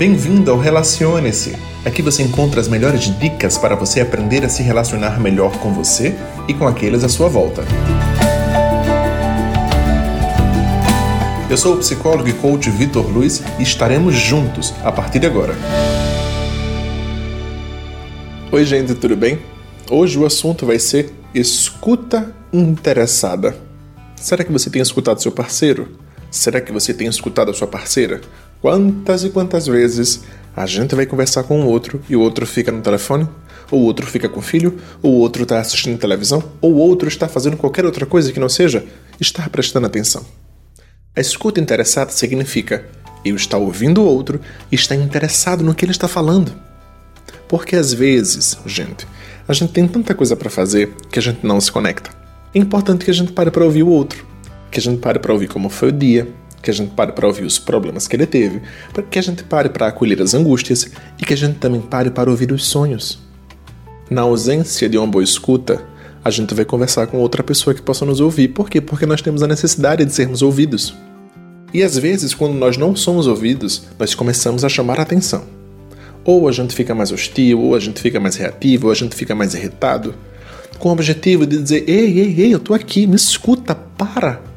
Bem-vindo ao Relacione-se. Aqui você encontra as melhores dicas para você aprender a se relacionar melhor com você e com aqueles à sua volta. Eu sou o psicólogo e coach Vitor Luiz e estaremos juntos a partir de agora. Oi, gente, tudo bem? Hoje o assunto vai ser escuta interessada. Será que você tem escutado seu parceiro? Será que você tem escutado a sua parceira? Quantas e quantas vezes a gente vai conversar com o outro e o outro fica no telefone? Ou o outro fica com o filho? Ou o outro está assistindo televisão? Ou o outro está fazendo qualquer outra coisa que não seja estar prestando atenção? A escuta interessada significa eu estar ouvindo o outro e estar interessado no que ele está falando. Porque às vezes, gente, a gente tem tanta coisa para fazer que a gente não se conecta. É importante que a gente pare para ouvir o outro, que a gente pare para ouvir como foi o dia, que a gente pare para ouvir os problemas que ele teve, que a gente pare para acolher as angústias e que a gente também pare para ouvir os sonhos. Na ausência de uma boa escuta, a gente vai conversar com outra pessoa que possa nos ouvir. Por quê? Porque nós temos a necessidade de sermos ouvidos. E às vezes, quando nós não somos ouvidos, nós começamos a chamar a atenção. Ou a gente fica mais hostil, ou a gente fica mais reativo, ou a gente fica mais irritado, com o objetivo de dizer: ei, ei, ei, eu tô aqui, me escuta, para.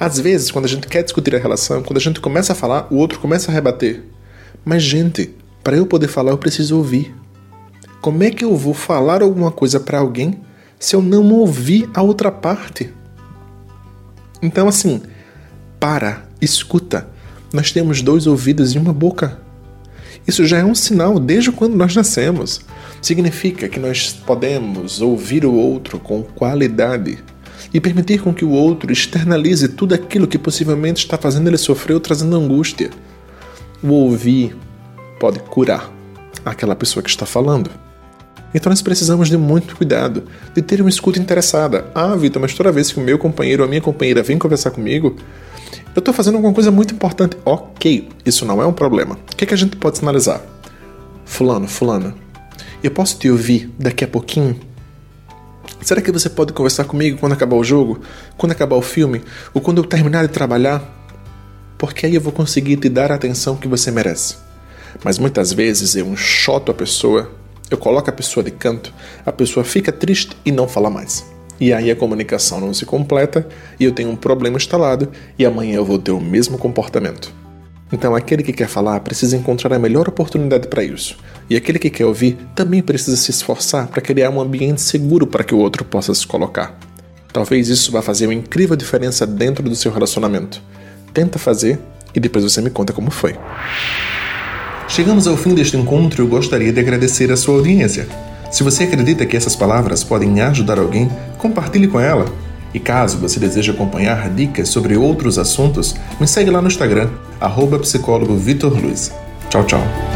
Às vezes, quando a gente quer discutir a relação, quando a gente começa a falar, o outro começa a rebater. Mas, gente, para eu poder falar, eu preciso ouvir. Como é que eu vou falar alguma coisa para alguém se eu não ouvir a outra parte? Então, assim, para, escuta. Nós temos dois ouvidos e uma boca. Isso já é um sinal desde quando nós nascemos. Significa que nós podemos ouvir o outro com qualidade e permitir com que o outro externalize tudo aquilo que possivelmente está fazendo ele sofrer ou trazendo angústia. O ouvir pode curar aquela pessoa que está falando. Então nós precisamos de muito cuidado, de ter uma escuta interessada. Ah, Vitor, mas toda vez que o meu companheiro ou a minha companheira vem conversar comigo, eu estou fazendo alguma coisa muito importante. Ok, isso não é um problema. O que, é que a gente pode sinalizar? Fulano, fulana, eu posso te ouvir daqui a pouquinho? Será que você pode conversar comigo quando acabar o jogo? Quando acabar o filme? Ou quando eu terminar de trabalhar? Porque aí eu vou conseguir te dar a atenção que você merece. Mas muitas vezes eu enxoto a pessoa, eu coloco a pessoa de canto, a pessoa fica triste e não fala mais. E aí a comunicação não se completa e eu tenho um problema instalado e amanhã eu vou ter o mesmo comportamento. Então, aquele que quer falar precisa encontrar a melhor oportunidade para isso. E aquele que quer ouvir também precisa se esforçar para criar um ambiente seguro para que o outro possa se colocar. Talvez isso vá fazer uma incrível diferença dentro do seu relacionamento. Tenta fazer e depois você me conta como foi. Chegamos ao fim deste encontro e eu gostaria de agradecer a sua audiência. Se você acredita que essas palavras podem ajudar alguém, compartilhe com ela. E caso você deseje acompanhar dicas sobre outros assuntos, me segue lá no Instagram, arroba psicólogo Vitor Luiz. Tchau, tchau.